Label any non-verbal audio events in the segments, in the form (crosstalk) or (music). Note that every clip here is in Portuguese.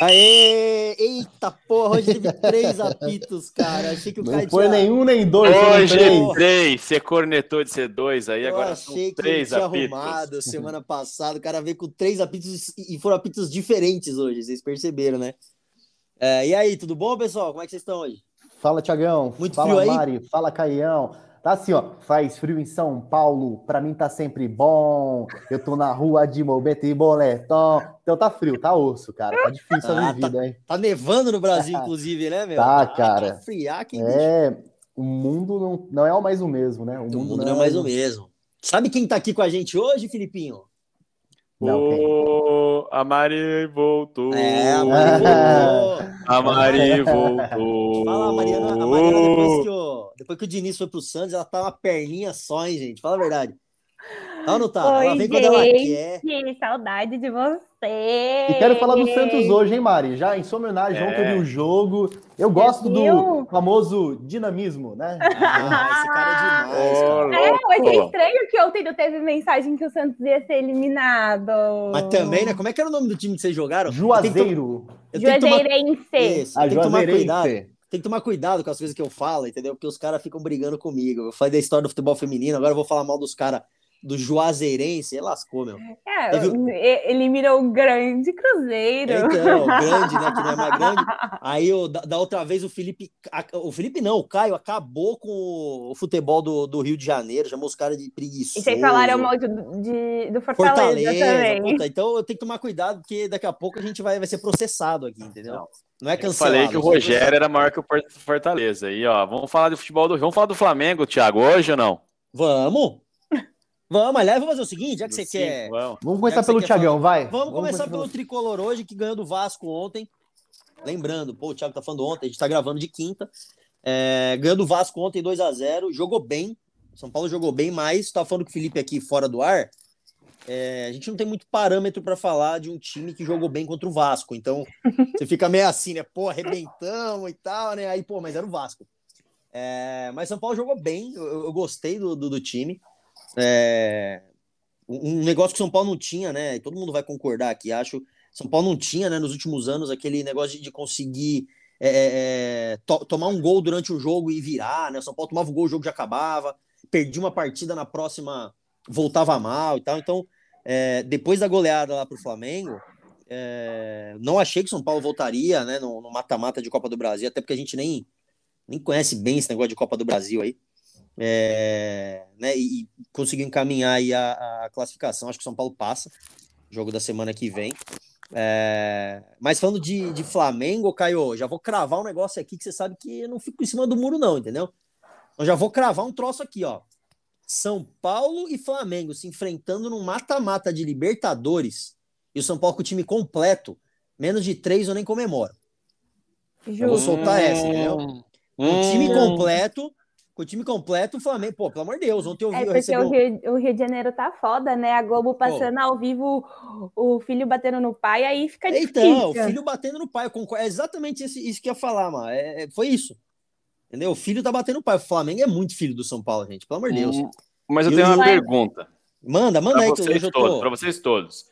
Aê! Eita porra, hoje teve três (laughs) apitos, cara. Achei que o Não foi nenhum nem dois. Hoje três. três. Você cornetou de ser dois aí, Eu agora achei são que três tinha apitos. arrumado semana passada. O cara veio com três apitos e foram apitos diferentes hoje, vocês perceberam, né? É, e aí, tudo bom, pessoal? Como é que vocês estão hoje? Fala, Tiagão. Muito Fala, frio aí? Mari. Fala, Caião. Tá assim, ó. Faz frio em São Paulo. Pra mim tá sempre bom. Eu tô na rua de Mobete e Boletom. Então tá frio, tá osso, cara. Tá difícil Ah, a vida, hein? Tá nevando no Brasil, (laughs) inclusive, né, meu? Tá, cara. Tá friar quem bicho. É. O mundo não, não é mais o mesmo, né? O mundo não é mais o mesmo. Sabe quem tá aqui com a gente hoje, Filipinho? Não, quem? Ô, a Mari voltou. É, a Mari voltou. (laughs) A Mari (laughs) voltou. Fala, a Mariana, a Mariana depois, que o, depois que o Diniz foi pro Santos, ela tá uma perninha só, hein, gente? Fala a verdade. Tá ou não tá? Oi, ela vem quando ela gente. quer. Que saudade de você. E quero falar do Santos hoje, hein, Mari? Já em sua homenagem, É. ontem eu vi o jogo. Eu gosto do famoso dinamismo, né? Ah, esse cara é demais, cara. É, achei louco. estranho que ontem não teve mensagem que o Santos ia ser eliminado. Mas também, né? Como é que era o nome do time que vocês jogaram? Juazeiro. Eu tenho que tomar, Juazeirense. Isso, eu Ah, tenho que tomar Juazeirense. cuidado. Tem que tomar cuidado com as coisas que eu falo, entendeu? Porque os caras ficam brigando comigo. Eu falei da história do futebol feminino, agora eu vou falar mal dos caras do Juazeirense. Ele lascou, meu. É, Teve- e- eliminou o grande Cruzeiro. Então, grande, né? Que não é mais (laughs) grande. Aí, o- da, da outra vez, o Felipe. a- O Felipe não, o Caio acabou com o futebol do, do Rio de Janeiro, chamou os caras de preguiçoso. E vocês falaram mal de, de- do Fortaleza, Fortaleza, também. puta, então eu tenho que tomar cuidado, porque daqui a pouco a gente vai, vai ser processado aqui, entendeu? Não, é Eu cancelado. falei que o ser Rogério era maior que o Fortaleza. E ó, vamos falar do futebol do Vamos falar do Flamengo, Thiago, hoje ou não? Vamos! Vamos, aliás, vamos fazer o seguinte, já que você Sim, quer. Vamos. Vamos começar que pelo Tiagão, vai. Vamos começar pelo- pelo tricolor hoje, que ganhou do Vasco ontem. Lembrando, pô, o Thiago tá falando ontem, a gente tá gravando de quinta. É, ganhou do Vasco ontem 2 a 0 jogou bem. São Paulo jogou bem, mas tá falando com o Felipe aqui fora do ar. é, a gente não tem muito parâmetro para falar de um time que jogou bem contra o Vasco. Então, (laughs) você fica meio assim, né? Pô, arrebentamos e tal, né? Aí, pô, mas era o Vasco. É, mas São Paulo jogou bem, eu, eu gostei do, do, do time. É, um um negócio que São Paulo não tinha, né? E todo mundo vai concordar aqui, acho. São Paulo não tinha, né, nos últimos anos, aquele negócio de, de conseguir é, é, to- tomar um gol durante o jogo e virar, né? São Paulo tomava o gol, o jogo já acabava, perdia uma partida na próxima, voltava mal e tal. Então, é, depois da goleada lá pro Flamengo, é, não achei que São Paulo voltaria, né, no mata-mata de Copa do Brasil, até porque a gente nem, nem conhece bem esse negócio de Copa do Brasil aí. É, né, e, e conseguiu encaminhar aí a, a classificação. Acho que o São Paulo passa, jogo da semana que vem. É, mas falando de, de Flamengo, Caio, já vou cravar um negócio aqui que você sabe que eu não fico em cima do muro, não, entendeu? Então já vou cravar um troço aqui, ó. São Paulo e Flamengo se enfrentando num mata-mata de Libertadores e o São Paulo com o time completo, menos de três eu nem comemoro. Eu vou soltar essa, entendeu? Hum, o time completo, com o time completo, o Flamengo, pô, pelo amor de Deus, ontem eu vi, É eu porque recebi o um- Rio, o Rio de Janeiro tá foda, né? A Globo passando ao vivo o filho batendo no pai, aí fica difícil. Então, o filho batendo no pai, eu concordo. É exatamente esse- isso que eu ia falar, mano. É, é- foi isso. Entendeu? O filho tá batendo no pai. O Flamengo é muito filho do São Paulo, gente. Pelo amor de Deus. Hum, Mas eu E tenho o- uma pergunta. Manda, manda Para aí, que vocês hoje eu todos, tô. para vocês todos.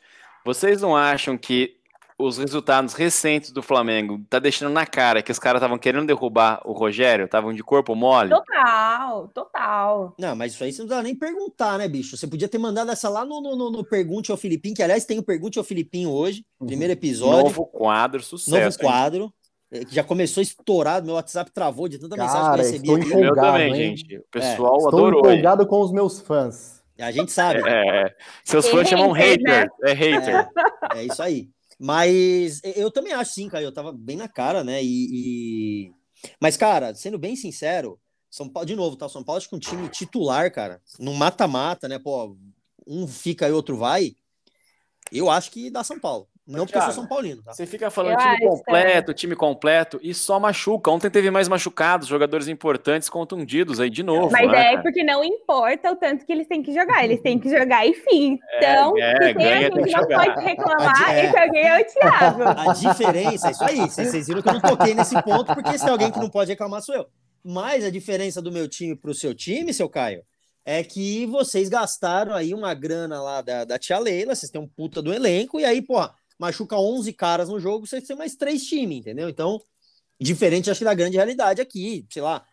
Vocês não acham que os resultados recentes do Flamengo tá deixando na cara que os caras estavam querendo derrubar o Rogério, estavam de corpo mole? Total, total. Não, mas isso aí você não precisa nem perguntar, né, bicho? Você podia ter mandado essa lá no, no, no- no Pergunte ao Filipinho, que aliás tem o Pergunte ao Filipinho hoje, primeiro episódio, novo, Novo quadro, sucesso. hein? quadro, é, que já começou estourado, meu WhatsApp travou de tanta mensagem que Cara, eu recebi estou também, hein? gente. O pessoal Estou adorou. hein? empolgado com os meus fãs. A gente sabe. É, seus E fãs chamam hater, né? hater. É hater. É isso aí. Mas eu também acho sim, cara. Eu tava bem na cara, né? E, e- Mas, cara, sendo bem sincero, São Paulo, de novo, tá? São Paulo acho que um time titular, cara, no mata-mata, né? Pô, um fica e outro vai. Eu acho que dá São Paulo. Não porque eu sou São Paulino, tá? Você fica falando Eu time acho completo, time completo e só machuca. Ontem teve mais machucados, jogadores importantes contundidos aí de novo. Mas né, é cara? porque não importa o tanto que eles têm que jogar, eles têm que jogar e fim. Então, é, se tem ganha, alguém tem que não jogar. pode reclamar, É. esse alguém é o Thiago. A diferença, é isso aí. Vocês viram que eu não toquei nesse ponto, porque se tem alguém que não pode reclamar, sou eu. Mas a diferença do meu time pro seu time, seu Caio, é que vocês gastaram aí uma grana lá da, da tia Leila, vocês têm um puta do elenco, e aí, pô, machuca 11 caras no jogo, você tem mais três times, entendeu? Então, diferente, acho que da grande realidade aqui, sei lá,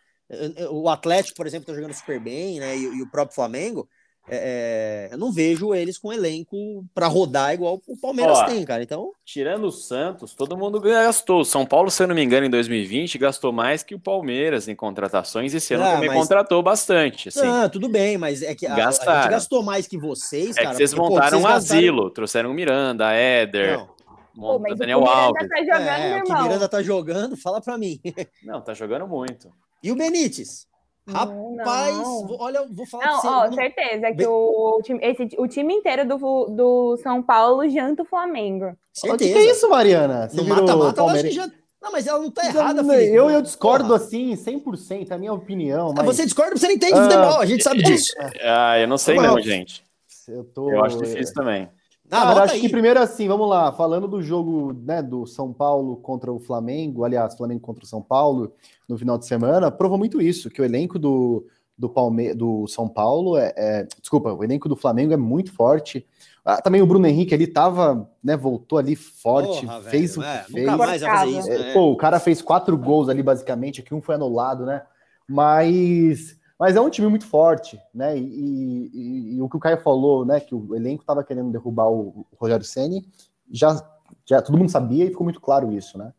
o Atlético, por exemplo, tá jogando super bem, né? E, e o próprio Flamengo, é, é, eu não vejo eles com elenco para rodar igual o Palmeiras Ó, tem, cara. Então, tirando o Santos, todo mundo gastou. São Paulo, se eu não me engano, em 2020 gastou mais que o Palmeiras em contratações. E esse ano ah, também mas... contratou bastante. Assim. Ah, tudo bem, mas é que a, a, gente gastou mais que vocês, é cara. Que vocês porque, montaram pô, vocês um gastaram... asilo, trouxeram o Miranda, Éder. Não. Pô, mas Daniel o Alves. Tá jogando, é, o que Miranda tá jogando, fala para mim. Não, tá jogando muito. E o Benítez? Rapaz, não. olha, vou falar não. Ó, certeza que o, time, esse, o time inteiro do, do São Paulo janta o Flamengo. Certeza. O que, que é isso, Mariana? Você no mata-mata, eu acho que já. Não, mas ela não tá errada, não, Felipe. Eu, eu discordo Porra. assim, 100%, é a minha opinião. Ah, mas... Você discorda, você não entende ah, futebol, a gente sabe disso. (laughs) Ah, eu não sei não, gente. Eu, tô... eu acho difícil também. Ah, Cara, acho aí. que primeiro assim, vamos lá, falando do jogo né, do São Paulo contra o Flamengo, aliás, Flamengo contra o São Paulo no final de semana, provou muito isso, que o elenco do, do, Palme do São Paulo é, é, Desculpa, o elenco do Flamengo é muito forte. Ah, também o Bruno Henrique, ele tava, né, voltou ali forte, Porra, fez velho, o que é, fez. Nunca mais fazer isso, né? Pô, o cara fez quatro gols ali, basicamente, que um foi anulado, né? Mas mas é um time muito forte, né? E, e, e, o que o Caio falou, né? Que o elenco estava querendo derrubar o, o Rogério Ceni, já, já todo mundo sabia e ficou muito claro isso, né?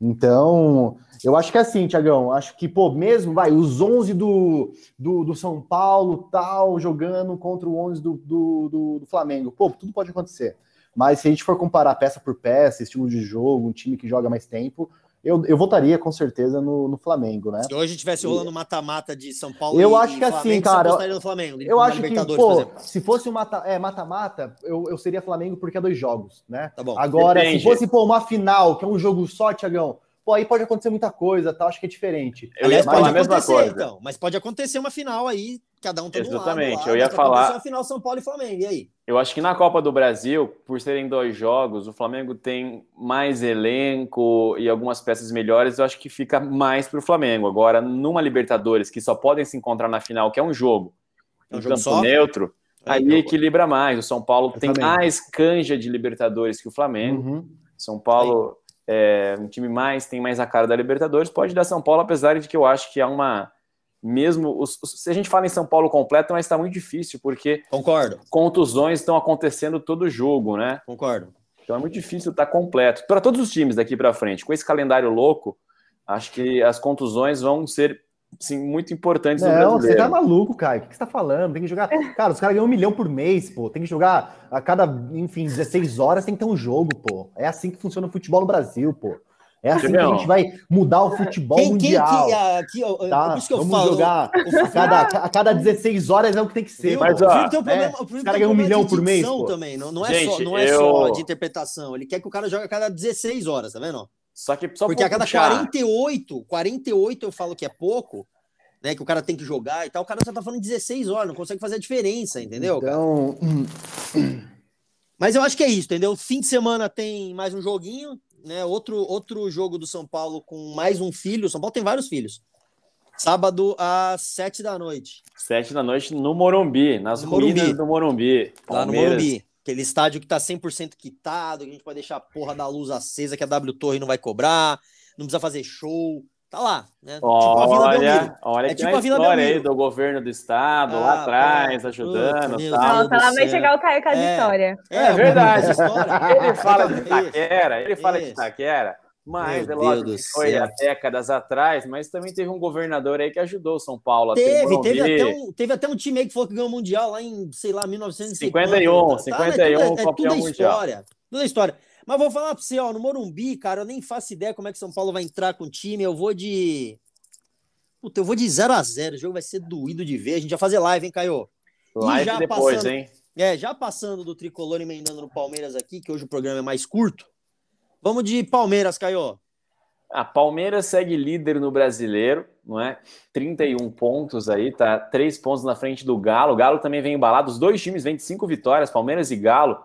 Então, eu acho que é assim, Tiagão. Acho que, pô, mesmo, vai, os 11 do, do, do, São Paulo, tal, jogando contra o 11 do, do, do, do Flamengo. Pô, tudo pode acontecer. Mas se a gente for comparar peça por peça, estilo de jogo, um time que joga mais tempo, eu, eu votaria com certeza no, no Flamengo, né? Se hoje tivesse rolando mata-mata de São Paulo eu e, acho que assim, Flamengo, assim, cara, no Flamengo, eu acho que, pô, se fosse um mata-mata, é, eu, eu seria Flamengo porque é dois jogos, né? Tá bom. Agora, Depende. se fosse pô, uma final, que é um jogo só, Tiagão, pô, aí pode acontecer muita coisa, tá? Acho que é diferente. Eu ia falar a mesma coisa. Então, mas pode acontecer uma final aí, cada um tá Exatamente, lado, eu ia falar. Uma final São Paulo e Flamengo, e aí? Eu acho que na Copa do Brasil, por serem dois jogos, o Flamengo tem mais elenco e algumas peças melhores, eu acho que fica mais para o Flamengo. Agora, numa Libertadores, que só podem se encontrar na final, que é um jogo, é um, jogo campo só? neutro, aí então, equilibra mais. O São Paulo tem mais canja de Libertadores que o Flamengo. Uhum. São Paulo é um time mais, tem mais a cara da Libertadores, pode dar São Paulo, apesar de que eu acho que há uma mesmo os, se a gente fala em São Paulo completo, mas está muito difícil, porque concordo. Contusões estão acontecendo todo jogo, né? Concordo. Então é muito difícil estar tá completo. Para todos os times daqui para frente, com esse calendário louco, acho que as contusões vão ser sim, muito importantes Não, você tá maluco, Caio. O que você tá falando? Tem que jogar. Cara, os caras ganham um milhão por mês, pô. Tem que jogar a cada, enfim, 16 horas tem que ter um jogo, pô. É assim que funciona o futebol no Brasil, pô. É assim que a gente vai mudar o futebol quem, mundial. Quem, que, tá? É isso que eu Vamos falo. jogar a cada, a cada 16 horas é o que tem que ser. Mas, ó, o problema, é, o cara ganha um milhão por mês. Também. Não, não é, gente, só, não é eu... só de interpretação. Ele quer que o cara jogue a cada 16 horas, tá vendo? Só que só Porque a cada puxar. 48, 48 eu falo que é pouco, né? Que o cara tem que jogar e tal. O cara só tá falando 16 horas, não consegue fazer a diferença, entendeu? Então. Mas eu acho que é isso, entendeu? Fim de semana tem mais um joguinho né? Outro, outro jogo do São Paulo com mais um filho. São Paulo tem vários filhos. Sábado às sete da noite. Sete da noite no Morumbi, nas no ruínas Morumbi. do Morumbi. Lá no Morumbi. Aquele estádio que tá 100% quitado, que a gente pode deixar a porra da luz acesa, que a W Torre não vai cobrar, não precisa fazer show. Tá lá, né? Olha, tipo a olha é tipo a Vila história aí do governo do estado, ah, lá atrás, ajudando. Puta, tal. Nossa, lá vai chegar o Caio com a é, história. É, é verdade. ele fala de Itaquera, ele fala de Itaquera, mas Meu é lógico que foi há décadas atrás, mas também teve um governador aí que ajudou São Paulo teve, teve até, um, teve até um time aí que falou que ganhou o Mundial lá em, sei lá, 1951. 51, 51 tá, é, tudo, é, é tudo mundial. história. Tudo é história. Mas vou falar para você, ó, no Morumbi, cara, eu nem faço ideia como é que São Paulo vai entrar com o time. Eu vou de. Puta, eu vou de 0 a 0 O jogo vai ser doído de ver. A gente vai fazer live, hein, Caio? Live já depois, passando... hein? É, já passando do tricolor emendando no Palmeiras aqui, que hoje o programa é mais curto. Vamos de Palmeiras, Caio. A Palmeiras segue líder no brasileiro, não é? 31 pontos aí, tá? Três pontos na frente do Galo. O Galo também vem embalado. Os dois times vêm de cinco vitórias, Palmeiras e Galo.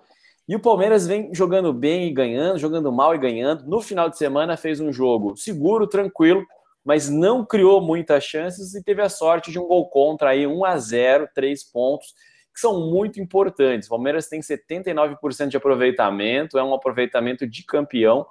E o Palmeiras vem jogando bem e ganhando, jogando mal e ganhando. No final de semana fez um jogo seguro, tranquilo, mas não criou muitas chances e teve a sorte de um gol contra aí, 1 a 0, 3 pontos. Que são muito importantes. O Palmeiras tem 79% de aproveitamento, é um aproveitamento de campeão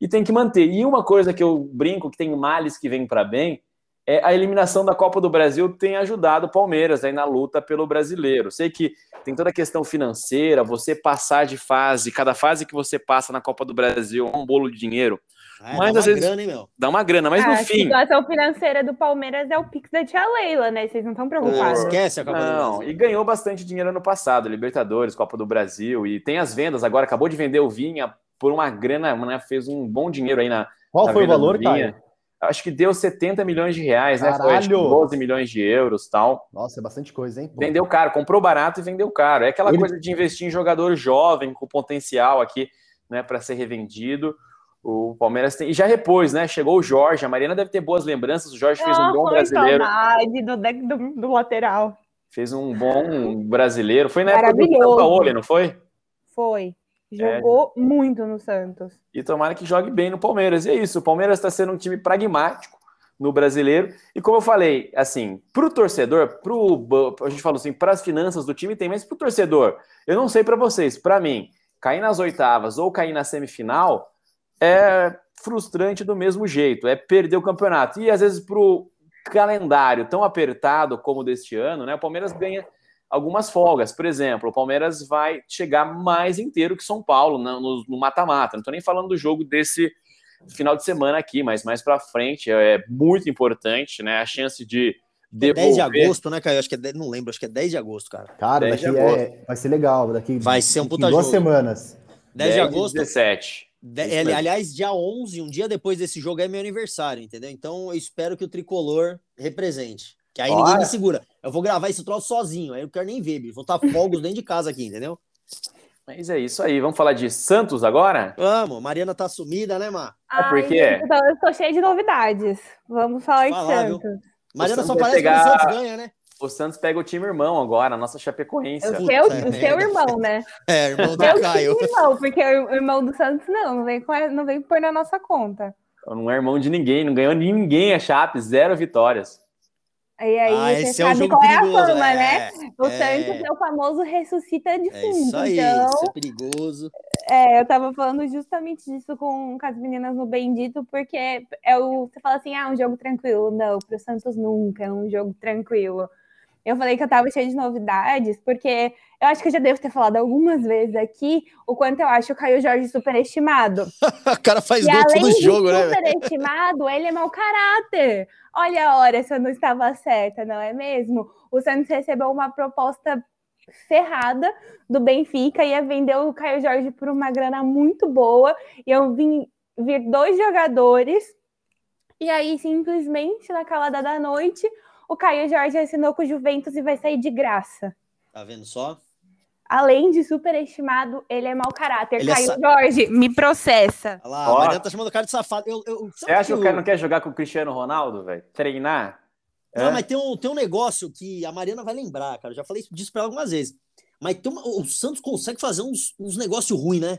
e tem que manter. E uma coisa que eu brinco, que tem males que vem para bem, é a eliminação da Copa do Brasil tem ajudado o Palmeiras aí na luta pelo brasileiro. Sei que tem toda a questão financeira, você passar de fase, cada fase que você passa na Copa do Brasil é um bolo de dinheiro. Mas dá às uma vezes grana, hein, meu? dá uma grana, mas Ah, no A fim. situação financeira do Palmeiras é o pix da tia Leila, né? Vocês não estão preocupados. esquece a Copa do Não, Brasil. e ganhou bastante dinheiro ano passado, Libertadores, Copa do Brasil, e tem as vendas agora, acabou de vender o Vinha por uma grana, né, fez um bom dinheiro aí na, Qual na foi o valor, Vinha. Caio? Acho que deu 70 milhões de reais, né? Foi acho que Caralho! 12 milhões de euros tal. Nossa, é bastante coisa, hein? pô? Vendeu caro, comprou barato e vendeu caro. É aquela Ele- coisa de investir em jogador jovem, com potencial aqui, né, para ser revendido. O Palmeiras tem. E já repôs, né? Chegou o Jorge. A Mariana deve ter boas lembranças. O Jorge fez um bom foi brasileiro. saudade do, do, do lateral. Fez um bom brasileiro. Foi na época do Maravilhoso. Sampaoli, não foi? Foi. É. Jogou muito no Santos. E tomara que jogue bem no Palmeiras. E é isso. O Palmeiras está sendo um time pragmático no brasileiro. E como eu falei, assim, pro torcedor, pro, a gente falou assim, para as finanças do time tem, mas pro torcedor, eu não sei para vocês, para mim, cair nas oitavas ou cair na semifinal é frustrante do mesmo jeito, é perder o campeonato. E às vezes pro calendário tão apertado como o deste ano, né, o Palmeiras ganha algumas folgas. Por exemplo, o Palmeiras vai chegar mais inteiro que São Paulo no mata-mata. Não estou nem falando do jogo desse final de semana aqui, mas mais para frente é muito importante, né? A chance de É 10 devolver. de agosto, né, Caio? Acho que é 10, não lembro, acho que é 10 de agosto, cara. Cara, 10 daqui é, vai ser legal. Daqui Vai ser um puta duas jogo. semanas. 10 de agosto. 17. De- é, aliás, dia 11, um dia depois desse jogo, é meu aniversário, entendeu? Então eu espero que o tricolor represente. Que aí ninguém me segura. Eu vou gravar esse troço sozinho, aí eu não quero nem ver, bicho. Vou estar fogos dentro de casa aqui, entendeu? Mas é isso aí. Vamos falar de Santos agora? Vamos, Mariana tá sumida, né, Mar? É porque- Ai, gente, eu tô- eu tô cheia de novidades. Vamos falar Falar, de viu? Santos. Mariana Santos só parece pegar- que o Santos ganha, né? O Santos pega o time irmão agora, a nossa Chapecoense. O Puta seu, o merda. seu irmão, né? (laughs) É, irmão do Eu Caio. irmão, porque o irmão do Santos não, não vem, a- não vem pôr na nossa conta. Não é irmão de ninguém, não ganhou ninguém a Chape, zero vitórias. E aí Ah, você esse é o sabe jogo qual é a perigoso, fama, é, né? O é. Santos é o famoso ressuscita de É fundo. isso aí, então, isso é perigoso. É, eu tava falando justamente disso com, com as meninas no Bendito, porque é o, você fala assim, ah, um jogo tranquilo. Não, pro Santos nunca é um jogo tranquilo. Eu falei que eu tava cheia de novidades, porque eu acho que eu já devo ter falado algumas vezes aqui o quanto eu acho o Caio Jorge superestimado. (laughs) O cara faz E gol além todo de jogo, né? superestimado, ele é mau caráter. Olha a hora se eu não estava certa, não é mesmo? O Santos recebeu uma proposta ferrada do Benfica, ia vender o Caio Jorge por uma grana muito boa, e eu vim vir dois jogadores, e aí simplesmente na calada da noite, o Caio Jorge assinou com o Juventus e vai sair de graça. Tá vendo só? Além de superestimado, ele é mau caráter. Ele é Caio sa- Jorge, me processa. Olha lá, Ó. a Mariana tá chamando o cara de safado. Eu, eu, Você acha que o cara não quer jogar com o Cristiano Ronaldo, velho? Treinar? Não, É? mas tem um, tem um negócio que a Mariana vai lembrar, cara. Eu já falei disso pra ela algumas vezes. Mas tem uma- o Santos consegue fazer uns, uns negócios ruins, né?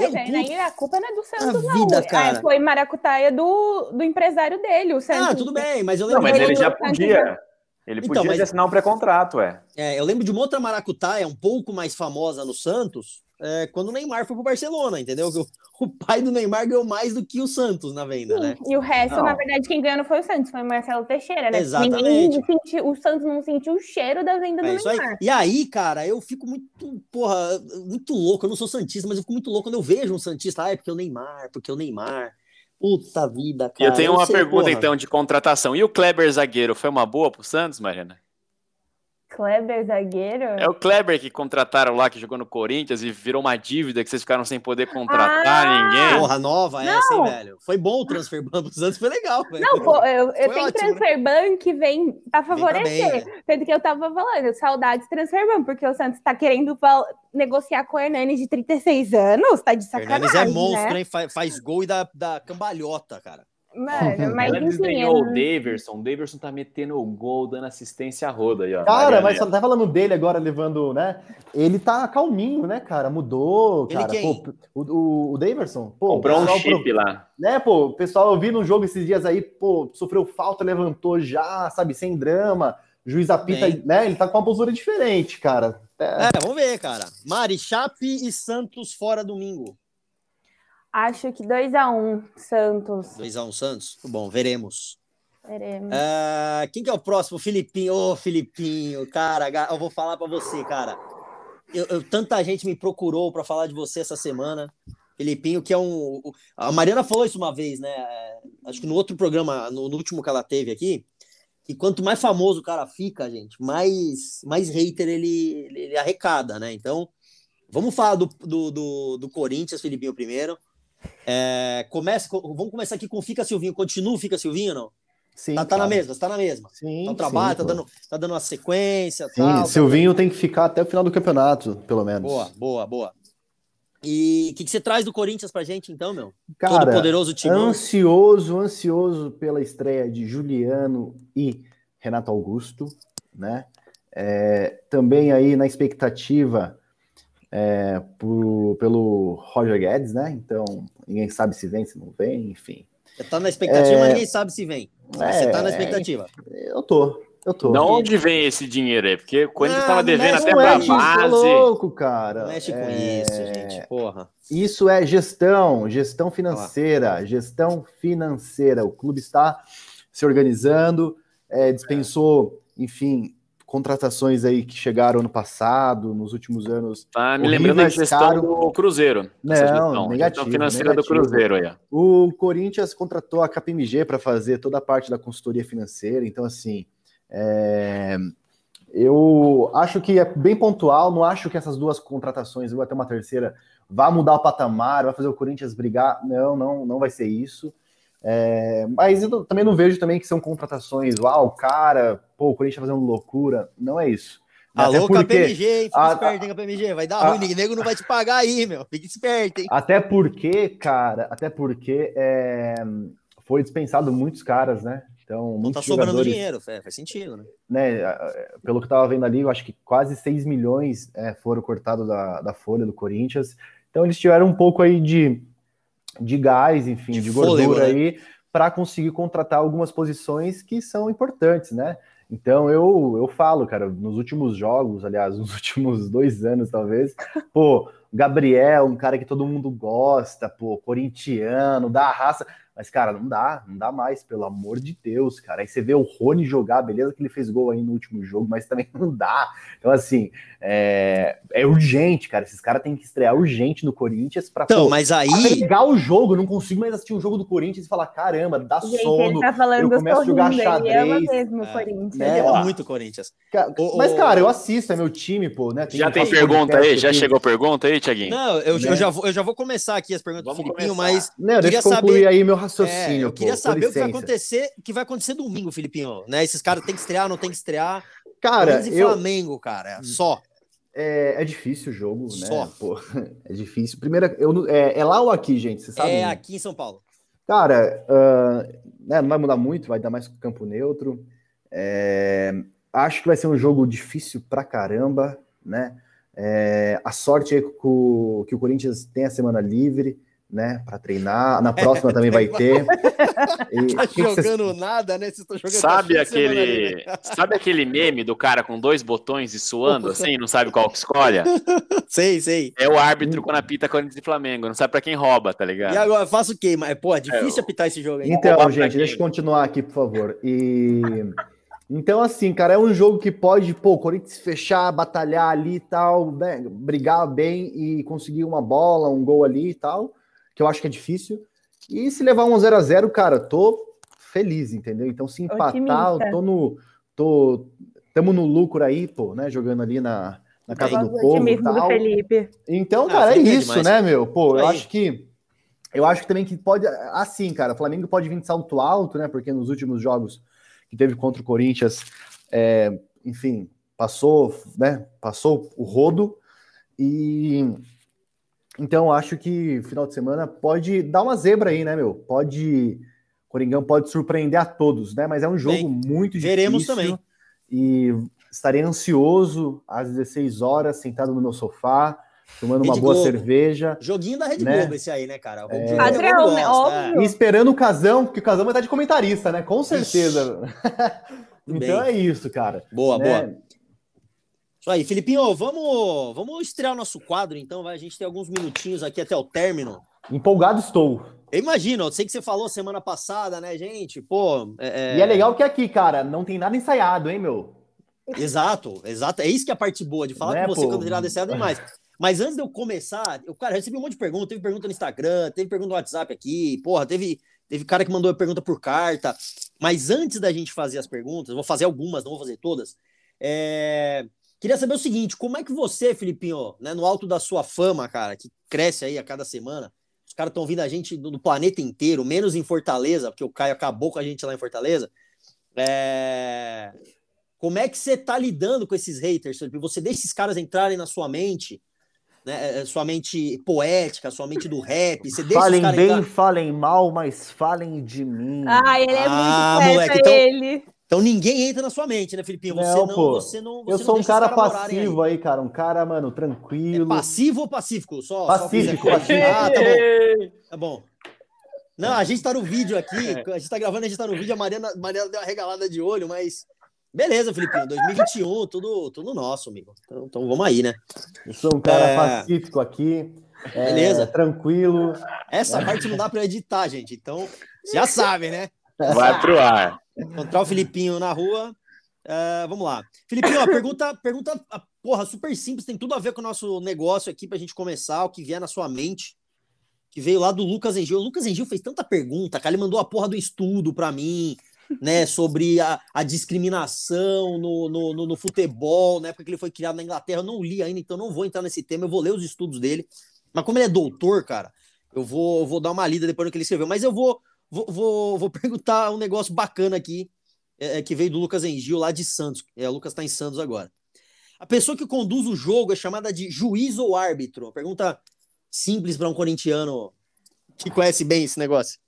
Mas aí, puto, aí a culpa não é do Santos, a não. vida, É, cara. foi maracutaia do, do empresário dele, o Santos. Ah, tudo bem, mas eu Não, lembro mas de ele já podia. Ele Então, podia mas- assinar um pré-contrato, é. é, eu lembro de uma outra maracutaia um pouco mais famosa no Santos, é, quando o Neymar foi pro Barcelona, entendeu? O, o pai do Neymar ganhou mais do que o Santos na venda, né? E o resto, Não. na verdade, quem ganhou não foi o Santos, foi o Marcelo Teixeira, né? Exatamente. Ninguém sentiu, o Santos não sentiu o cheiro da venda É do isso aí. Neymar. E aí, cara, eu fico muito, porra, muito louco. Eu não sou Santista, mas eu fico muito louco quando eu vejo um Santista. Ah, é porque o Neymar, porque o Neymar. Puta vida, E eu cara. tenho uma sei, pergunta, porra. então, de contratação. E o Kleber zagueiro foi uma boa pro Santos, Mariana? Kleber, zagueiro. É o Kleber que contrataram lá, que jogou no Corinthians e virou uma dívida que vocês ficaram sem poder contratar Ah! ninguém. Porra, nova essa, hein, Não. velho? Foi bom o transfer ban pro Santos, foi legal, velho. Não, pô, eu, eu tenho ótimo, transfer ban que vem pra Vem pra favorecer. bem, Tanto que eu tava falando, saudades transfer ban, porque o Santos tá querendo negociar com o Hernani de 36 anos, tá de sacanagem, Hernandes é monstro, né? hein? Faz, faz gol e dá, dá cambalhota, cara. Mano, (laughs) mas Ela enfim, desenhou eu- o Daverson. O Daverson tá metendo o gol, dando assistência a roda aí, ó. Cara, mas só ó. tá falando dele agora, levando, né? Ele tá calminho, né, cara? Mudou, Ele cara. quem? Pô, o, o, o Daverson, pô, Comprou o um chip pro- lá. né, pô, o pessoal eu vi no jogo esses dias aí, pô, sofreu falta, levantou já, sabe, sem drama. O juiz apita, Bem. né? Ele tá com uma postura diferente, cara. É, É, vamos ver, cara. Mari, Chape e Santos fora domingo. Acho que 2x1, Santos. 2x1 Santos? Muito bom, veremos. Veremos. Ah, quem que é o próximo? Filipinho. Ô, Filipinho, cara, eu vou falar pra você, cara. Eu, eu- tanta gente me procurou pra falar de você essa semana. Filipinho, que é um. A Mariana falou isso uma vez, né? É, Acho que no outro programa, no, no último que ela teve aqui, que quanto mais famoso o cara fica, gente, mais, mais hater ele, ele, ele arrecada, né? Então, vamos falar do, do, do, do Corinthians, Filipinho, primeiro. É, vamos começar aqui com o Fica Silvinho. Continua Fica Silvinho não? sim, Tá, tá na mesma, tá na mesma. Sim, Tá o trabalho, sim, tá, dando, tá dando uma sequência. Sim, tal, tá- Silvinho tem que ficar até o final do campeonato, pelo menos. Boa, boa, boa. E o que, que você traz do Corinthians pra gente, então, meu? Todo Cara, poderoso timão. ansioso, ansioso pela estreia de Juliano e Renato Augusto, né? É, também aí na expectativa é, por- pelo Roger Guedes, né? Então, ninguém sabe se vem, se não vem, enfim. Você tá na expectativa, É. mas ninguém sabe se vem. Você tá na É, expectativa. Eu tô, eu tô. De onde vem esse dinheiro aí? Porque o Corinthians Ah, estava devendo até pra isso, Tá base. louco, cara. Mexe com É, isso, gente. Porra. Isso é gestão, gestão financeira, gestão financeira. O clube está se organizando, é, dispensou, enfim, contratações aí que chegaram ano passado, nos últimos anos. Tá me lembrando da gestão caro. do Cruzeiro. Não, gestão, negativo, gestão financeira negativo. do Cruzeiro aí. O Corinthians contratou a KPMG para fazer toda a parte da consultoria financeira, então assim, é, eu acho que é bem pontual, não acho que essas duas contratações, ou até uma terceira, vá mudar o patamar, vai fazer o Corinthians brigar, não, não, não vai ser isso. É, mas eu também não vejo também que são contratações, uau, cara, pô, o Corinthians tá fazendo loucura, não é isso. Alô, porque- KPMG? Fica a- esperto, hein, KPMG. Vai dar a- ruim, nego não vai te pagar aí, meu. Fica esperto, hein? Até porque, cara, até porque é, foi dispensado muitos caras, né? Então, Não tá sobrando dinheiro, faz sentido, né? né? Pelo que eu tava vendo ali, eu acho que quase 6 milhões eh, foram cortados da, da folha do Corinthians. Então, eles tiveram um pouco aí de, de gás, enfim, De de, fôlego, gordura né? aí, para conseguir contratar algumas posições que são importantes, né? Então eu, eu falo, cara, nos últimos jogos, aliás, (laughs) nos últimos dois anos, talvez, pô, Gabriel, um cara que todo mundo gosta, pô, corintiano, da raça. Mas, cara, não dá, não dá mais, pelo amor de Deus, cara. Aí você vê o Rony jogar, beleza que ele fez gol aí no último jogo, mas (laughs) também não dá. Então, assim, é, é urgente, cara. Esses caras têm que estrear urgente no Corinthians pra Então, pô, mas aí. pegar o jogo. Não consigo mais assistir um jogo do Corinthians e falar, caramba, dá Gente, sono. ele tá falando eu do começo a jogar sorrindo, ele ama xadrez. mesmo o É, Corinthians. Ele É, ama ó. muito Corinthians. Mas, cara, eu assisto, é meu time, pô, né? Já tem pergunta aí? Já chegou pergunta aí, Tiaguinho? Não, eu, eu Né? já vou, eu já vou começar aqui as perguntas do Vamos Filipinho, começar. mas Não, deixa eu queria concluir saber- aí meu é, raciocínio, eu queria pô, saber o que vai acontecer, que vai acontecer domingo, Filipinho. Né? Esses caras têm que estrear, não tem que estrear. Cara, Corinthians eu, Flamengo, cara. Só. é, é difícil o jogo, né? Só. Pô, (laughs) é difícil. Primeiro, eu, é, é lá ou aqui, gente? Você sabe? É aqui em São Paulo. Cara, ah, né, não vai mudar muito, vai dar mais campo neutro. É, acho que vai ser um jogo difícil pra caramba, né? É, a sorte é que o, que o Corinthians tem a semana livre, né? Pra treinar. Na próxima também vai ter. (laughs) E, Tá que que vocês- jogando nada, né? Vocês estão jogando Sabe aquele, livre. sabe aquele meme do cara com dois botões e suando (laughs) assim, não sabe qual que escolhe? Sei, sei. É o árbitro quando apita Corinthians e Flamengo, não sabe pra quem rouba, tá ligado? E agora, faço o quê? Mas, pô, é difícil É, apitar esse jogo aí. Então, roubar gente, deixa eu continuar aqui, por favor. E então, assim, cara, é um jogo que pode, pô, o Corinthians fechar, batalhar ali e tal, né? Brigar bem e conseguir uma bola, um gol ali e tal, que eu acho que é difícil. E se levar um 0 a 0 cara, tô feliz, entendeu? Então, se empatar, Otimista. eu tô no. tô Tamo no lucro aí, pô, né? Jogando ali na, na casa do povo e otimismo do tal. Felipe. Então, Ah, cara, é é isso, demais. né, meu? Pô, eu Aí. acho que. Eu acho que também que pode. Assim, cara, o Flamengo pode vir de salto alto, né? Porque nos últimos jogos que teve contra o Corinthians, é, enfim, passou, né? Passou o rodo. E. Então, acho que final de semana pode dar uma zebra aí, né, meu? Pode. Coringão pode surpreender a todos, né? Mas é um jogo Bem, muito difícil. veremos também. E estarei ansioso às 16 horas, sentado no meu sofá, tomando uma boa Globo. cerveja Joguinho da Rede Né? Globo esse aí, né, cara? O É. Padrão, né? é. Óbvio. e esperando o Casão, porque o Casão vai estar de comentarista, né? Com certeza. (laughs) Então bem. é isso, cara. Boa, né? boa. Isso aí, Filipinho, vamos, vamos estrear o nosso quadro, então. Vai. A gente tem alguns minutinhos aqui até o término. Empolgado estou. Eu imagino, eu sei que você falou semana passada, né, gente? Pô. É, E é legal que aqui, cara, não tem nada ensaiado, hein, meu? Exato, exato. É isso que é a parte boa de falar Né, com você pô? quando tirar desse lado demais. Mas antes de eu começar, eu, cara, eu recebi um monte de pergunta. Teve pergunta no Instagram, teve pergunta no WhatsApp aqui, porra, teve, teve cara que mandou pergunta por carta. Mas antes da gente fazer as perguntas, vou fazer algumas, não vou fazer todas. é, Queria saber o seguinte: como é que você, Filipinho, né, no alto da sua fama, cara, que cresce aí a cada semana, os caras estão vindo a gente do, do planeta inteiro, menos em Fortaleza, porque o Caio acabou com a gente lá em Fortaleza. É... Como é que você tá lidando com esses haters, Felipe? Você deixa esses caras entrarem na sua mente, né? Sua mente poética, sua mente do rap. Você deixa falem bem, entrar... falem mal, mas falem de mim. Ah, ele é Ah, muito moleque, então- ele. Então ninguém entra na sua mente, né, Felipinho? Você Não, não, pô. você não. Você eu não sou um cara passivo aí. cara. Um cara, mano, tranquilo. É passivo ou pacífico? Só, Pacífico, só pacífico. Ah, tá bom. Tá bom. Não, a gente tá no vídeo aqui, a gente tá gravando, a gente tá no vídeo, a Mariana, Mariana deu uma regalada de olho, mas. Beleza, Felipinho, 2021, tudo, tudo nosso, amigo. Então, então vamos aí, né? Eu sou um cara É. pacífico aqui. é, Beleza. tranquilo. Essa parte não dá pra editar, gente. Então, já sabem, né? Vai pro ar. Encontrar o Filipinho na rua. é, vamos lá. Filipinho, ó, (laughs) pergunta, pergunta, a- porra, super simples, tem tudo a ver com o nosso negócio aqui pra gente começar, o que vier na sua mente, que veio lá do Lucas Engil. O Lucas Engil fez tanta pergunta, cara, ele mandou a porra do estudo pra mim, né, sobre a, a discriminação no, no, no, no futebol, na época que ele foi criado na Inglaterra. Eu não li ainda, então não vou entrar nesse tema, eu vou ler os estudos dele. Mas como ele é doutor, cara, eu vou, eu vou dar uma lida depois no que ele escreveu. Mas eu vou, vou, vou, vou (laughs) perguntar um negócio bacana aqui, é, é, que veio do Lucas Engil, lá de Santos. É, o Lucas está em Santos agora. A pessoa que conduz o jogo é chamada de juiz ou árbitro? Uma pergunta simples para um corintiano que conhece bem esse negócio.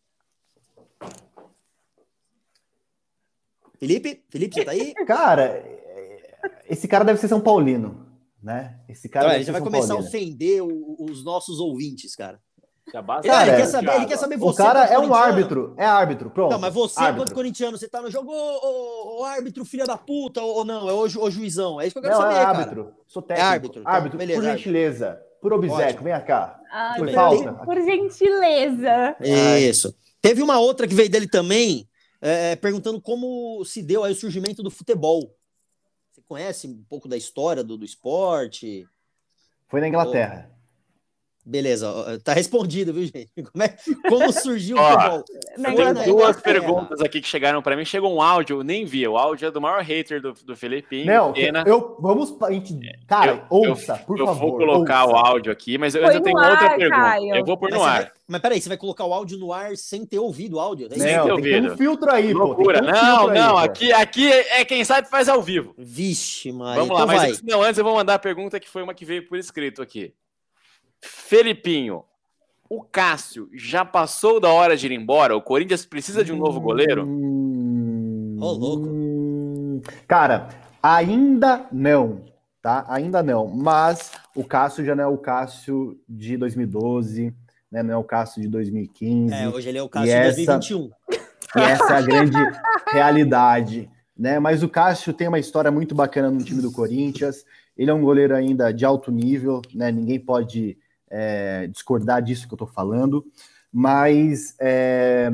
Felipe? Felipe, você tá aí? (laughs) Cara, esse cara deve ser São Paulino, né? Esse cara Então, ele já vai São começar a Paulino. ofender o- os nossos ouvintes, cara. Cara, ele quer saber, ele quer saber O você. cara quanto é um árbitro, é árbitro, pronto. Não, mas você, árbitro. quanto corintiano, você tá no jogo, ô, ô, ô, árbitro, filha da puta, ou, ou não, é o, ju- o juizão. É isso que eu quero Não, saber, é cara. árbitro. Sou técnico. árbitro, então, árbitro, beleza, por árbitro. gentileza. Por obséquio, vem cá. Ah, por, falta? por gentileza. Isso. Teve uma outra que veio dele também, é, perguntando como se deu aí o surgimento do futebol. Você conhece um pouco da história do, do esporte? Foi na Inglaterra. Beleza, ó, tá respondido, viu, gente? (laughs) Como, é, como surgiu o futebol? Foi Tem duas perguntas aqui que chegaram pra mim. Chegou um áudio, eu nem vi. O áudio é do maior hater do, do Felipinho. Não, Pena. eu, vamos. gente- Cara, Eu- ouça, por eu favor. vou colocar ouça. o áudio aqui, mas eu ainda tenho no outra ar, pergunta. Caio. Eu vou pôr Mas, no você ar. vai- mas peraí, você vai colocar o áudio no ar sem ter ouvido o áudio? É? Nem Não, ter tem que ter ouvido. um filtro aí, pô. tem Loucura. um Não, filtro aí, não, pô. aqui, aqui é quem sabe faz ao vivo. Vixe, Maria. Vamos lá, então mas vai. antes, não, antes eu vou mandar a pergunta que foi uma que veio por escrito aqui. Felipinho, o Cássio já passou da hora de ir embora? O Corinthians precisa de um novo goleiro? Hum, Ô, louco. hum, Cara, ainda não, tá? Ainda não. Mas o Cássio já não é o Cássio de 2012, né? Não é o Cássio de 2015. É, hoje ele é o E de essa- 2021. E essa é a grande (laughs) realidade, né? Mas o Cássio tem uma história muito bacana no time do Corinthians. Ele é um goleiro ainda de alto nível, né? Ninguém pode é, discordar disso que eu tô falando. Mas é,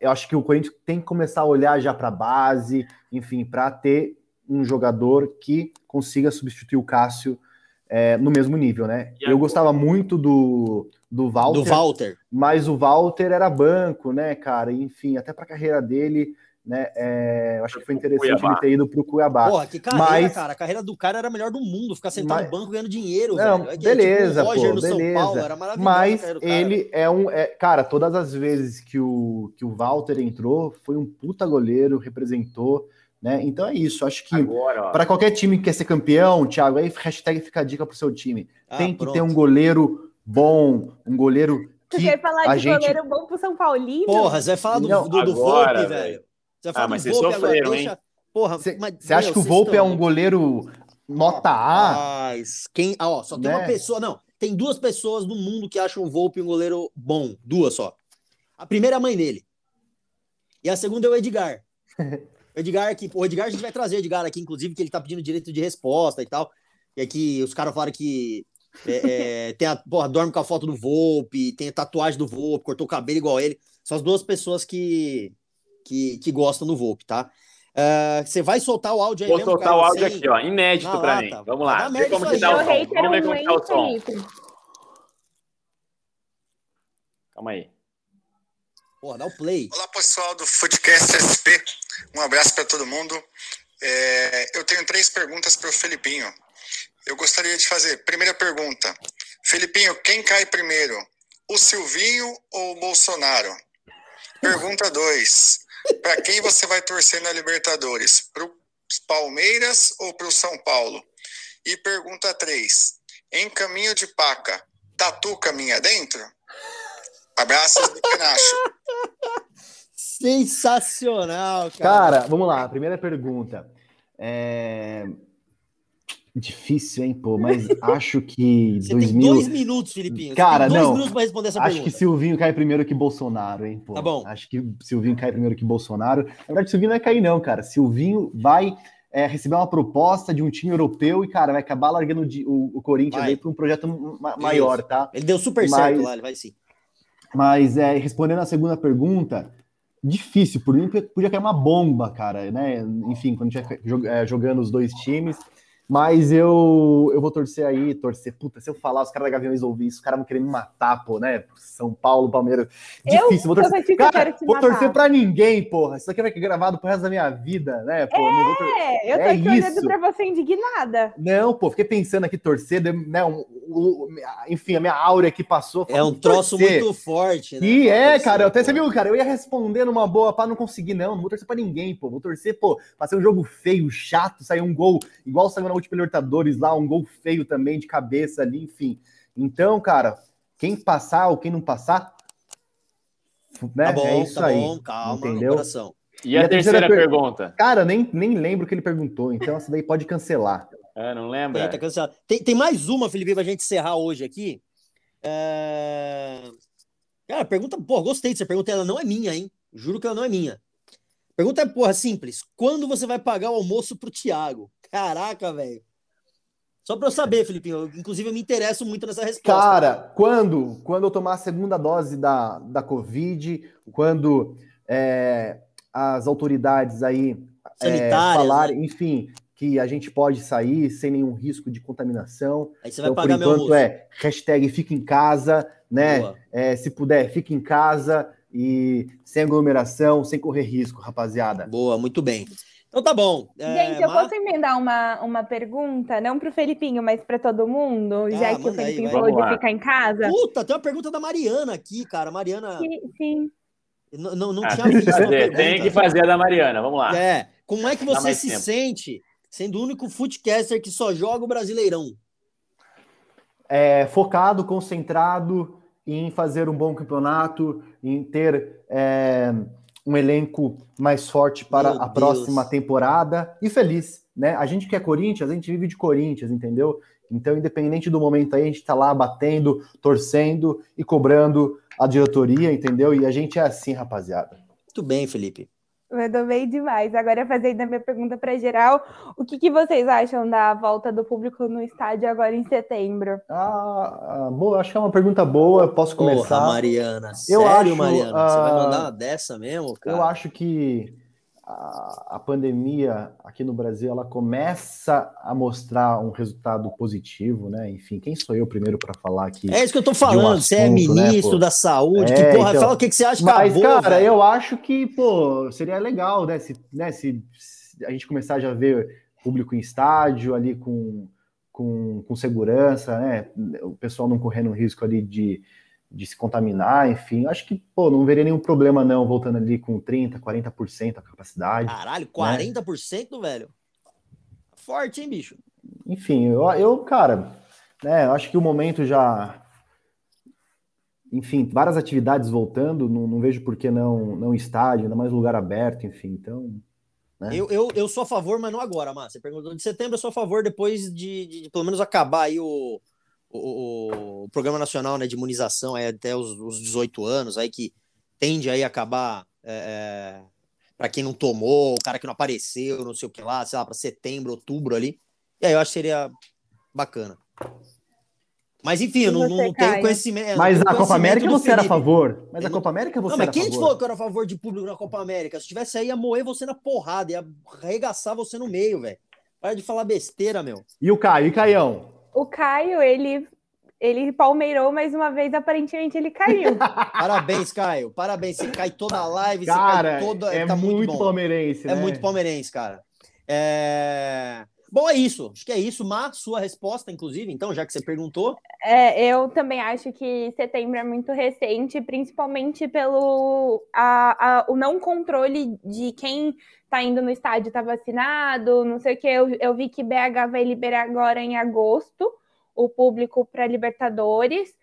eu acho que o Corinthians tem que começar a olhar já para a base, enfim, para ter um jogador que consiga substituir o Cássio é, no mesmo nível, né? Eu gostava muito do, do Walter, Do Walter. mas o Walter era banco, né, cara? Enfim, até para a carreira dele, né? é, eu acho que foi interessante Cuiabá. ele ter ido para o Cuiabá. Porra, que carreira, Mas- cara. A carreira do cara era a melhor do mundo. Ficar sentado Mas- no banco ganhando dinheiro, Não, velho. É beleza, tipo, o Roger pô, no São beleza. Paulo, era Mas carreira do cara. ele é um. é- cara, todas as vezes que o, que o Walter entrou, foi um puta goleiro, representou, né? Então é isso. Acho que para qualquer time que quer ser campeão, Thiago, aí hashtag fica a dica pro seu time. Ah, Tem que pronto. ter um goleiro bom, um goleiro Você que quer falar a de gente. goleiro bom pro São Paulino? Porra, você vai falar do, Não, do, do agora, Volpe, velho. Você vai Ah, falar mas vocês Volpe agora, sofreram, deixa... Porra, Você mas, acha que o Volpe é estão- um goleiro nota A? Rapaz, quem... ah, ó, só tem Né? uma pessoa... Não, tem duas pessoas no mundo que acham o Volpe um goleiro bom. Duas só. A primeira é a mãe dele. E a segunda é o Edgar. (laughs) O Edgar aqui, o Edgar a gente vai trazer o Edgar aqui, inclusive, que ele tá pedindo direito de resposta e tal. E aqui os caras falaram que é, é, (laughs) tem a, porra, dorme com a foto do Volpe, tem a tatuagem do Volpe, cortou o cabelo igual ele. São as duas pessoas que, que, que gostam do Volpe, tá? Uh, você vai soltar o áudio aí Vou mesmo, soltar cara, o áudio sem- aqui, ó. Inédito pra lata. mim. Vamos Vai lá. Vê como que tá o Eu som. Vamos ver como que tá o som. Calma aí. Porra, dá o play. Olá pessoal do Foodcast SP, um abraço para todo mundo. É, eu tenho três perguntas para o Felipinho. Eu gostaria de fazer. Primeira pergunta: Felipinho, quem cai primeiro, o Silvinho ou o Bolsonaro? Pergunta 2: Para quem você vai torcer na Libertadores? Para o Palmeiras ou para o São Paulo? E pergunta 3: Em caminho de paca, tatu caminha dentro? Abraços do Penacho. Sensacional, cara. Cara, vamos lá. Primeira pergunta. É... Difícil, hein, pô, mas (laughs) acho que Você 2000... tem dois minutos, Filipinho. Você Cara, dois não. minutos pra responder essa Acho pergunta. que Silvinho cai primeiro que Bolsonaro, hein, pô. Tá bom. Acho que Silvinho cai primeiro que Bolsonaro. Na verdade, Silvinho não vai cair, não, cara. Silvinho vai é, receber uma proposta de um time europeu e, cara, vai acabar largando o, o Corinthians Vai. aí para um projeto ma- maior, tá? Ele deu super Mas- certo lá, ele vai sim. Mas é, respondendo a segunda pergunta, difícil, por mim podia cair uma bomba, cara, né? Enfim, quando a gente ia jog- é, jogando os dois times. Mas eu, eu vou torcer aí, torcer. Puta, se eu falar, os caras da Gaviões ouvir isso, os caras vão querer me matar, pô, né? São Paulo, Palmeiras. Eu- Difícil, vou eu torcer. senti que eu Cara, te vou matar. torcer pra ninguém, porra. Isso aqui vai ficar gravado pro resto da minha vida, né? Pô, não vou tor- É, eu tô É aqui olhando isso. pra você indignada. Não, pô, fiquei pensando aqui, torcer, né? um- o- enfim, a minha áurea aqui passou. É um Vou troço torcer. muito forte, né? E é, torcer, cara, até você viu, cara, eu ia responder numa boa pra não conseguir, não. Não vou torcer pra ninguém, pô. Vou torcer, pô, pra ser um jogo feio, chato, sair um gol, igual saiu na última Libertadores lá, um gol feio também de cabeça ali, enfim. Então, cara, quem passar ou quem não passar, né? Tá bom, é isso tá aí. bom, calma, no entendeu? coração. E a, E a terceira terceira, per- pergunta? Cara, nem, nem lembro o que ele perguntou, então essa daí pode cancelar. Ah, não Tem, lembra? tá cancelado. Tem, tem mais uma, Felipe, pra gente encerrar hoje aqui. É... Cara, pergunta, pô, gostei dessa pergunta, ela não é minha, hein? Juro que ela não é minha. Pergunta é, porra, simples. Quando você vai pagar o almoço pro Thiago? Caraca, velho. Só pra eu saber, Felipe, eu, inclusive eu me interesso muito nessa resposta. Cara, quando, quando eu tomar a segunda dose da, da Covid, quando é, as autoridades aí é, falarem, enfim, que a gente pode sair sem nenhum risco de contaminação. Aí você vai Então, por pagar meu enquanto, almoço. é hashtag fica em casa, né? É, se puder, fica em casa e sem aglomeração, sem correr risco, rapaziada. Boa, muito bem. Então tá bom. É, Gente, eu mas- posso emendar uma, uma pergunta, não pro Felipinho, mas pra todo mundo, já que o aí, Felipinho falou de ficar em casa? Puta, tem uma pergunta da Mariana aqui, cara. Mariana, Sim, sim. não, não, não Ah, tinha (laughs) tem, que visto a fazer, tem que fazer a da Mariana, vamos lá. É, como é que você se tempo. sente sendo o único footcaster que só joga o Brasileirão? é, focado, concentrado em fazer um bom campeonato, em ter é, um elenco mais forte para Meu a Deus. próxima temporada e feliz, né? A gente que é Corinthians, a gente vive de Corinthians, entendeu? Então, independente do momento aí, a gente tá lá batendo, torcendo e cobrando a diretoria, entendeu? E a gente é assim, rapaziada. Muito bem, Felipe. Mandou bem demais. Agora, fazendo a minha pergunta para geral, o que, que vocês acham da volta do público no estádio agora em setembro? Ah, ah, boa, acho que é uma pergunta boa, posso começar. Porra, Mariana. Eu Sério, acho, Mariana? Você vai ah, mandar uma dessa mesmo, cara? Eu acho que a, a pandemia aqui no Brasil ela começa a mostrar um resultado positivo, né? Enfim, quem sou eu primeiro para falar aqui? É isso que eu tô falando. você é assunto, né, ministro pô? da saúde. É, que porra, então. fala o que, que você acha que Mas, acabou, cara, velho. eu acho que, pô, seria legal, né? Se, né, se, se a gente começar já a ver público em estádio ali com, com, com segurança, né? O pessoal não correndo risco ali de, de se contaminar, enfim. Acho que, pô, não veria nenhum problema, não, voltando ali com 30%, 40% a capacidade. Caralho, Né? 40%, velho? Forte, hein, bicho? Enfim, eu, eu cara, né, eu acho que o momento já. Enfim, várias atividades voltando, não, não vejo por que não, não estádio, ainda mais lugar aberto, enfim, então. né? Eu, eu, eu sou a favor, mas não agora, Márcio. Você perguntou de setembro, eu sou a favor depois de, de- de pelo menos acabar aí o, o, o- Programa Nacional né, de Imunização aí até os, os 18 anos, aí que tende aí a acabar é, é, para quem não tomou, o cara que não apareceu, não sei o que lá, sei lá, para setembro, outubro ali. E aí eu acho que seria bacana. Mas enfim, eu não, não tenho conhecimento. Mas a Copa América você era a favor. Mas a Copa América você não, mas era quem favor. falou que eu era a favor de público na Copa América? Se tivesse aí, ia moer você na porrada, ia arregaçar você no meio, velho. Para de falar besteira, meu. E o Caio? E Caião? O Caio, ele ele palmeirou mais uma vez, aparentemente ele caiu. (laughs) Parabéns, Caio. Parabéns. Você cai toda a live, cara, você cai toda. É tá muito, muito palmeirense. É né? muito palmeirense, cara. É... Bom, é isso. Acho que é isso. Má, sua resposta, inclusive, então, já que você perguntou. É, eu também acho que setembro é muito recente, principalmente pelo a, a, o não controle de quem tá indo no estádio tá vacinado, não sei o que. Eu, eu vi que BH vai liberar agora em agosto o público para Libertadores.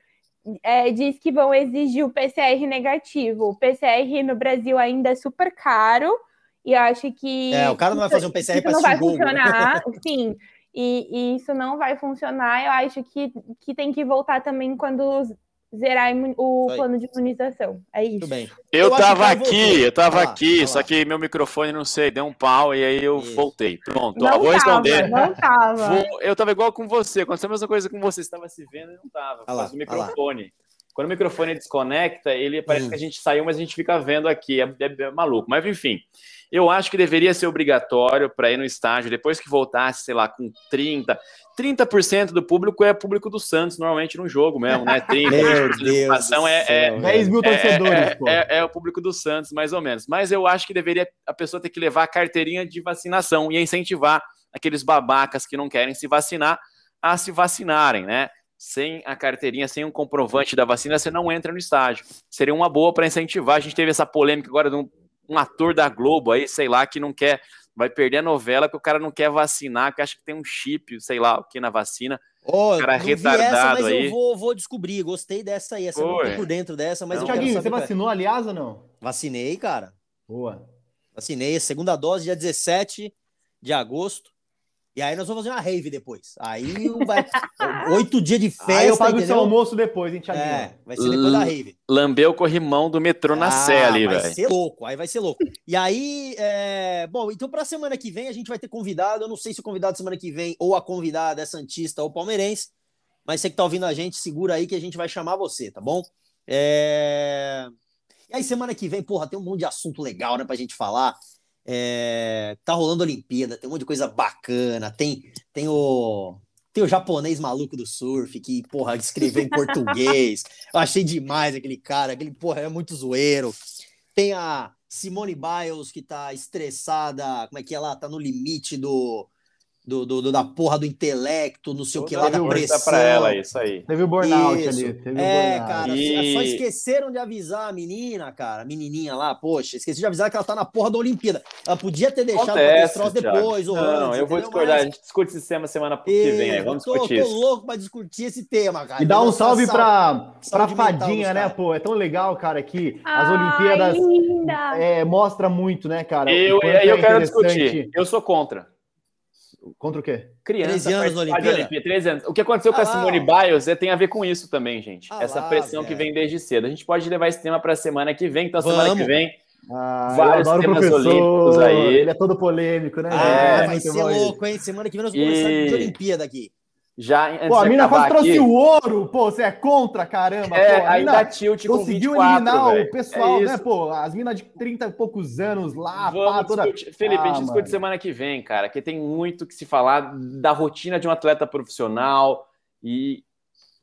É, diz que vão exigir o PCR negativo. O PCR no Brasil ainda é super caro e eu acho que. É, o cara não vai fazer um PCR para não vai funcionar, (laughs) sim. E, e, isso não vai funcionar. Eu acho que, que tem que voltar também quando zerar o plano de imunização. É isso. Muito bem. Eu, eu tava aqui, eu tava ah, aqui, só que meu microfone, não sei, deu um pau e aí eu isso. voltei. Pronto, não ó, vou tava, responder. Não (laughs) tava. Vou, eu tava igual com você, aconteceu a mesma coisa com você, você estava se vendo e não tava, por causa do microfone. Quando o microfone desconecta, ele parece hum. que a gente saiu, mas a gente fica vendo aqui, é, é, é maluco. Mas enfim, eu acho que deveria ser obrigatório para ir no estádio, depois que voltasse, sei lá, com 30%. 30% do público é público do Santos, normalmente no jogo mesmo, né? (laughs) 30% de ocupação é, é, 10 mil torcedores. É, é, é, o público do Santos, mais ou menos. Mas eu acho que deveria a pessoa ter que levar a carteirinha de vacinação e incentivar aqueles babacas que não querem se vacinar a se vacinarem, né? Sem a carteirinha, sem um comprovante da vacina, você não entra no estádio. Seria uma boa para incentivar. A gente teve essa polêmica agora de um um ator da Globo aí, sei lá, que não quer, vai perder a novela que o cara não quer vacinar, que acha que tem um chip, sei lá, o que na vacina. Oh, cara retardado essa, mas aí. eu vou, vou descobrir. Gostei dessa aí. Essa Foi. não tô por dentro dessa, mas não. eu Thiaguinho, você vacinou, aliás, ou não? Vacinei, cara. Boa. Vacinei. Segunda dose, dia 17 de agosto. E aí nós vamos fazer uma rave depois. Aí vai. (laughs) Oito dias de festa. Aí eu pago o seu almoço depois, hein, Thiago? É, vai ser depois da rave. Lambeu o corrimão do metrô na ah, Sé ali, velho. Vai ser louco, aí vai ser louco. E aí, é... bom, então pra semana que vem a gente vai ter convidado. Eu não sei se o convidado semana que vem ou a convidada é Santista ou Palmeirense. Mas você que tá ouvindo a gente, segura aí que a gente vai chamar você, tá bom? É... E aí, semana que vem, porra, tem um monte de assunto legal, né, pra gente falar. É, tá rolando a Olimpíada, tem um monte de coisa bacana. Tem, tem o. Tem o japonês maluco do surf que, porra, escreveu em português. (laughs) Eu achei demais aquele cara. Aquele, porra, é muito zoeiro. Tem a Simone Biles que tá estressada. Como é que é lá? Tá no limite do do, do, da porra do intelecto, não sei o que lá, da pressão. Pra ela, isso aí. Teve o burnout isso. ali. Teve é, burnout. cara, e... só esqueceram de avisar a menina, cara, a menininha lá, poxa, esqueci de avisar que ela tá na porra da Olimpíada. Ela podia ter deixado Acontece, pra depois ou Não, antes, eu vou discordar, Mas... a gente discute esse tema semana que vem aí, vamos tô, discutir tô isso. louco pra discutir esse tema, cara. E dá um salve pra, pra Fadinha, né, pô, é tão legal, cara, que as Olimpíadas é, mostra muito, né, cara. Eu, eu, eu quero discutir, eu sou contra. Contra o quê? Criança 13 anos na Olimpíada. Olimpíada 13 anos. O que aconteceu ah, com a Simone Biles é, tem a ver com isso também, gente. Ah, Essa lá, pressão que vem desde cedo. A gente pode levar esse tema para a semana que vem. Então, Vamos. semana que vem, ah, vários temas olímpicos aí. Ele é todo polêmico, né? Ah, é, vai ser louco, hein? Semana que vem nós vamos e... de Olimpíada aqui. Já, Pô, a mina quase trouxe o ouro, pô, você é contra, caramba. É, pô, aí dá tilt com Conseguiu 24, eliminar véio. o pessoal, é né, pô, as minas de 30 e poucos anos lá, pá, toda... Felipe, ah, a gente ah, discute semana que vem, cara, que tem muito que se falar da rotina de um atleta profissional e,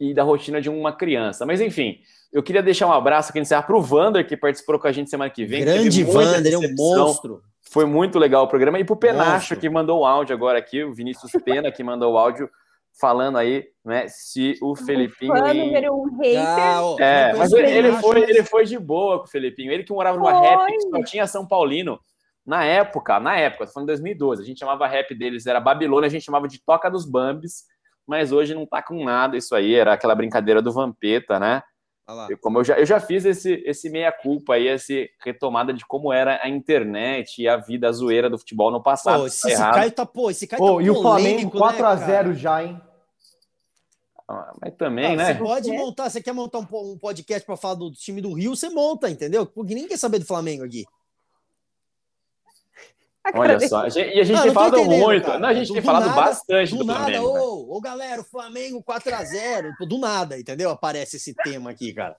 e da rotina de uma criança. Mas, enfim, eu queria deixar um abraço aqui encerrar para o Vander, que participou com a gente semana que vem. Grande Vander, é um monstro. Foi muito legal o programa. E para o Penacho, que mandou o áudio agora aqui, o Vinícius Pena, que mandou o áudio falando aí, né, se o Felipinho. Fã número um hater. Ah, é, mas ele, ele, foi, ele foi de boa com o Felipinho. Ele que morava numa foi. rap que só tinha São Paulino. Na época, na época, foi em 2012, a gente chamava rap deles, era Babilônia, a gente chamava de Toca dos Bambis, mas hoje não tá com nada isso aí, era aquela brincadeira do Vampeta, né? Eu, como eu já, eu já fiz esse, esse meia-culpa aí, essa retomada de como era a internet e a vida a zoeira do futebol no passado. Pô, esse, tá esse Caio tá, pô, esse Caio pô, tá E o Flamengo 4x0 né, já, hein? Ah, mas também, ah, né? Você pode montar, você quer montar um, um podcast para falar do time do Rio, você monta, entendeu? Porque ninguém quer saber do Flamengo aqui. Olha só, a gente, e a gente Não, tem falado muito. cara. Não, a gente Do tem falado nada- bastante Do do, nada, Flamengo. ô, ô galera, o Flamengo 4x0. Do nada, entendeu? Aparece esse tema aqui, cara.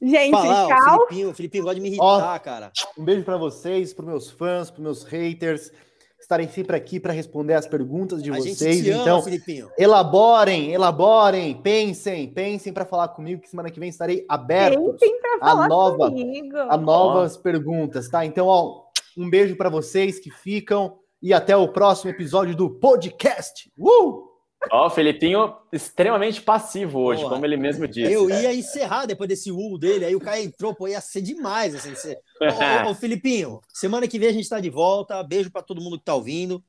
Gente, Falar, o. Filipinho, o Filipinho gosta de me irritar, cara. Um beijo para vocês, para meus fãs, para meus haters, estarem sempre aqui para responder as perguntas de A gente vocês. ama, então, Filipinho. elaborem, elaborem, pensem, pensem para falar comigo que semana que vem estarei aberto a falar nova- comigo. a novas perguntas, tá? Então, ó, um beijo para vocês que ficam e até o próximo episódio do podcast. Uh! Ó, o Felipinho extremamente passivo hoje, Porra. como ele mesmo disse. Eu ia encerrar depois desse U dele, aí o cara entrou, pô, ia ser demais. Assim, ser... ô, ô, ô, Filipinho, semana que vem a gente tá de volta. Beijo pra todo mundo que tá ouvindo.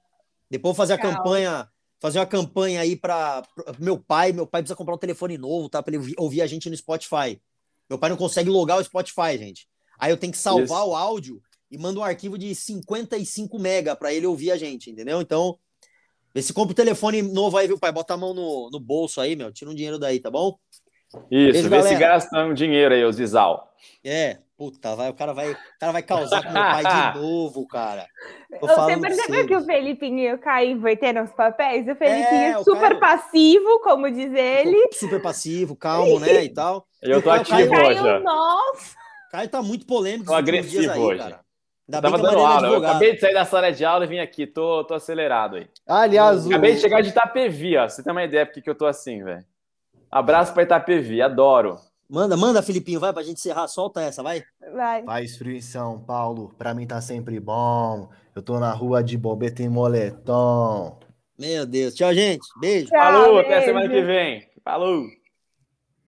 Depois vou fazer a Tchau. campanha, fazer uma campanha aí para meu pai. Meu pai precisa comprar um telefone novo, tá? Pra ele ouvir, ouvir a gente no Spotify. Meu pai não consegue logar o Spotify, gente. Aí eu tenho que salvar Isso. o áudio e mando um arquivo de 55 mega para ele ouvir a gente, entendeu? Então, vê se compra o telefone novo aí, viu, pai? Bota a mão no, no bolso aí, meu. Tira um dinheiro daí, tá bom? Isso, Beijo, vê se gasta um dinheiro aí, os Isal. É, puta, vai, o cara vai, o cara vai causar com meu pai de (laughs) novo, cara. Tô Você percebeu que o Felipinho e o Caio inverteram os papéis? O Felipinho É, é, o super Caio- passivo, como diz ele. Super passivo, calmo, né, e tal. Eu tô ativo Caio- hoje. Caio, nossa. O Caio tá muito polêmico Tô agressivo hoje. cara. Ainda Eu tava dando é aula, eu acabei de sair da sala de aula e vim aqui, tô, tô acelerado aí. Aliás, o... Acabei de chegar de Itapevi, ó. Você tem uma ideia porque que eu tô assim, velho. Abraço pra Itapevi, adoro. Manda, manda, Filipinho, vai pra gente encerrar, solta essa, vai. Vai. Faz frio em São Paulo, pra mim tá sempre bom. Eu tô na rua de bobeta e moletom. Meu Deus. Tchau, gente. Beijo. Tchau, Falou, até beijo. semana que vem. Falou.